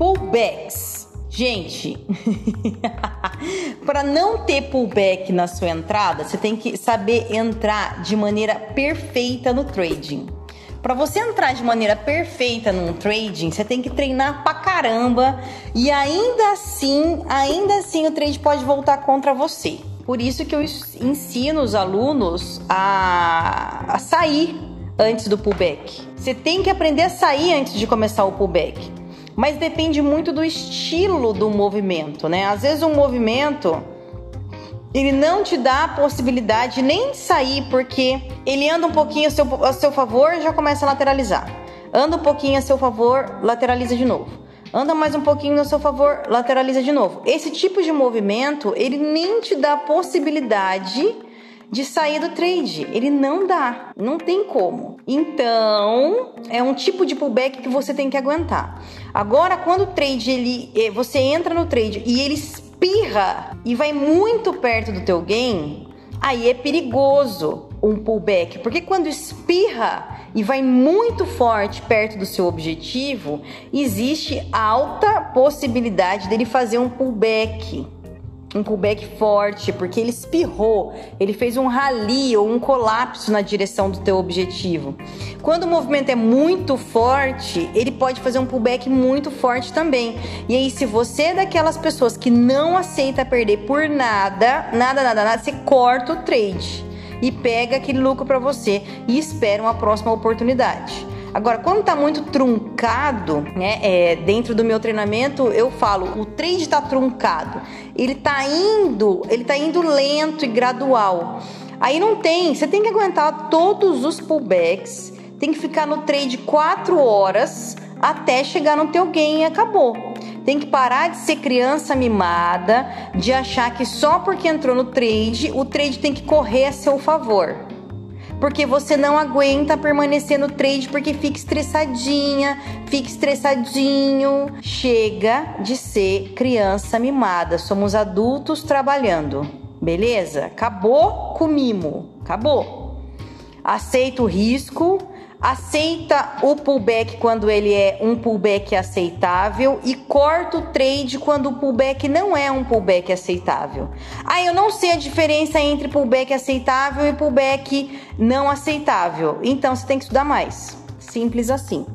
Pullbacks. Gente, para não ter pullback na sua entrada, você tem que saber entrar de maneira perfeita no trading. Para você entrar de maneira perfeita num trading, você tem que treinar pra caramba e ainda assim, ainda assim o trade pode voltar contra você. Por isso que eu ensino os alunos a, a sair antes do pullback. Você tem que aprender a sair antes de começar o pullback mas depende muito do estilo do movimento, né? Às vezes um movimento ele não te dá a possibilidade nem de sair, porque ele anda um pouquinho a seu, a seu favor já começa a lateralizar. Anda um pouquinho a seu favor, lateraliza de novo. Anda mais um pouquinho a seu favor, lateraliza de novo. Esse tipo de movimento, ele nem te dá a possibilidade de sair do trade. Ele não dá, não tem como. Então, é um tipo de pullback que você tem que aguentar. Agora, quando o trade ele, eh, você entra no trade e ele espirra e vai muito perto do teu gain, aí é perigoso um pullback, porque quando espirra e vai muito forte perto do seu objetivo, existe alta possibilidade dele fazer um pullback um pullback forte, porque ele espirrou, ele fez um rally ou um colapso na direção do teu objetivo. Quando o movimento é muito forte, ele pode fazer um pullback muito forte também. E aí, se você é daquelas pessoas que não aceita perder por nada, nada, nada, nada, você corta o trade e pega aquele lucro para você e espera uma próxima oportunidade. Agora, quando tá muito truncado, né, é, dentro do meu treinamento, eu falo, o trade tá truncado. Ele tá indo, ele tá indo lento e gradual. Aí não tem, você tem que aguentar todos os pullbacks, tem que ficar no trade 4 horas até chegar no teu gain e acabou. Tem que parar de ser criança mimada, de achar que só porque entrou no trade, o trade tem que correr a seu favor porque você não aguenta permanecer no trade porque fica estressadinha, fica estressadinho. Chega de ser criança mimada, somos adultos trabalhando, beleza? Acabou com mimo, acabou. Aceita o risco, aceita o pullback quando ele é um pullback aceitável e corta o trade quando o pullback não é um pullback aceitável. Ah, eu não sei a diferença entre pullback aceitável e pullback não aceitável. Então você tem que estudar mais. Simples assim.